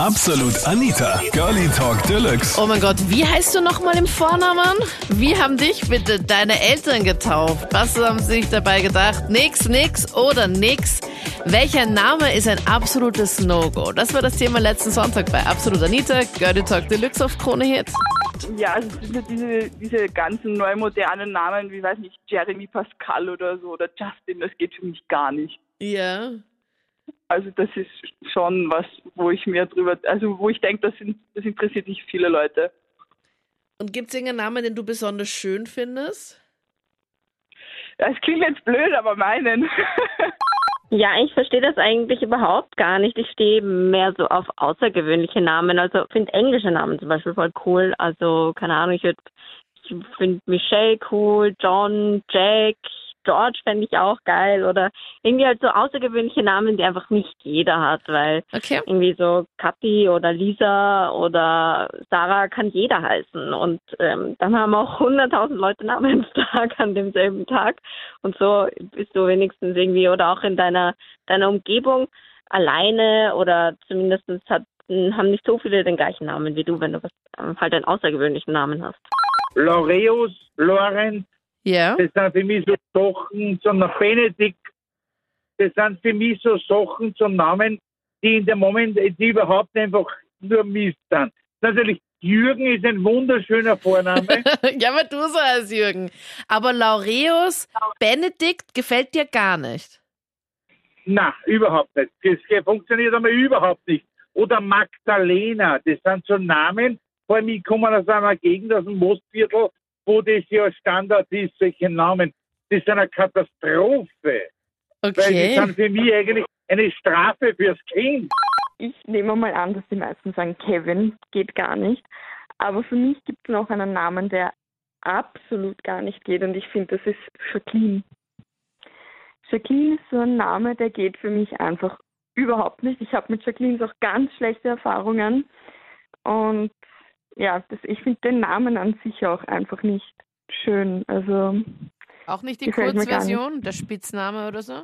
Absolut Anita, Girlie Talk Deluxe. Oh mein Gott, wie heißt du nochmal im Vornamen? Wie haben dich bitte deine Eltern getauft? Was haben sie sich dabei gedacht? Nix, nix oder nix? Welcher Name ist ein absolutes No-Go? Das war das Thema letzten Sonntag bei Absolut Anita, Girlie Talk Deluxe auf Krone Hit. Ja, also ja diese, diese ganzen neu modernen Namen, wie weiß nicht, Jeremy Pascal oder so oder Justin, das geht für mich gar nicht. Ja. Also das ist schon was, wo ich mir drüber, also wo ich denke, das, sind, das interessiert nicht viele Leute. Und gibt es irgendeinen Namen, den du besonders schön findest? Es klingt jetzt blöd, aber meinen. Ja, ich verstehe das eigentlich überhaupt gar nicht. Ich stehe mehr so auf außergewöhnliche Namen. Also finde englische Namen zum Beispiel voll cool. Also keine Ahnung, ich, ich finde Michelle cool, John, Jack, George fände ich auch geil oder irgendwie halt so außergewöhnliche Namen, die einfach nicht jeder hat, weil Okay. irgendwie so Kathi oder Lisa oder Sarah kann jeder heißen und ähm, dann haben auch 100.000 Leute Namenstag an demselben Tag und so bist du wenigstens irgendwie oder auch in deiner deiner Umgebung alleine oder zumindest hat, haben nicht so viele den gleichen Namen wie du, wenn du was, halt einen außergewöhnlichen Namen hast. Laureus, Lorenz, Ja. das sind für mich so Sachen, sondern Benedikt, das sind für mich so Sachen zum Namen, die in dem Moment, die überhaupt einfach nur Mist sind. Natürlich, Jürgen ist ein wunderschöner Vorname. ja, aber du so als Jürgen. Aber Laureus Benedikt gefällt dir gar nicht. Na, überhaupt nicht. Das funktioniert einmal überhaupt nicht. Oder Magdalena, das sind so Namen, vor allem ich komme aus einer Gegend, aus dem Mostviertel, wo das ja Standard ist, solche Namen. Das ist eine Katastrophe. Weil die Okay. sind für mich eigentlich eine Strafe fürs Kind. Ich nehme mal an, dass die meisten sagen, Kevin geht gar nicht. Aber für mich gibt es noch einen Namen, der absolut gar nicht geht und ich finde, das ist Jacqueline. Jacqueline ist so ein Name, der geht für mich einfach überhaupt nicht. Ich habe mit Jacqueline auch ganz schlechte Erfahrungen und ja, das, ich finde den Namen an sich auch einfach nicht schön. Also, Auch nicht die Kurzversion, der Spitzname oder so?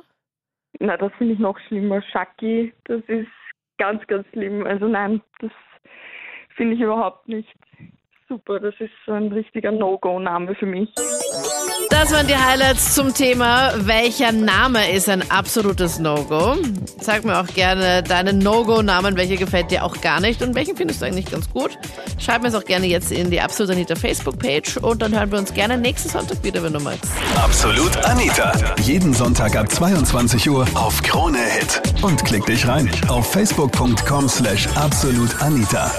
na, das finde ich noch schlimmer. Shaki, das ist ganz, ganz schlimm. Also nein, das finde ich überhaupt nicht super. Das ist so ein richtiger No-Go-Name für mich. Das waren die Highlights zum Thema, welcher Name ist ein absolutes No-Go. Sag mir auch gerne deinen No-Go-Namen, welcher gefällt dir auch gar nicht und welchen findest du eigentlich ganz gut. Schreib mir es auch gerne jetzt in die Absolut Anita Facebook-Page und dann hören wir uns gerne nächsten Sonntag wieder, wenn du magst. Absolut Anita. Jeden Sonntag ab 22 Uhr auf Krone Hit. Und klick dich rein auf facebook.com slash absolutanita.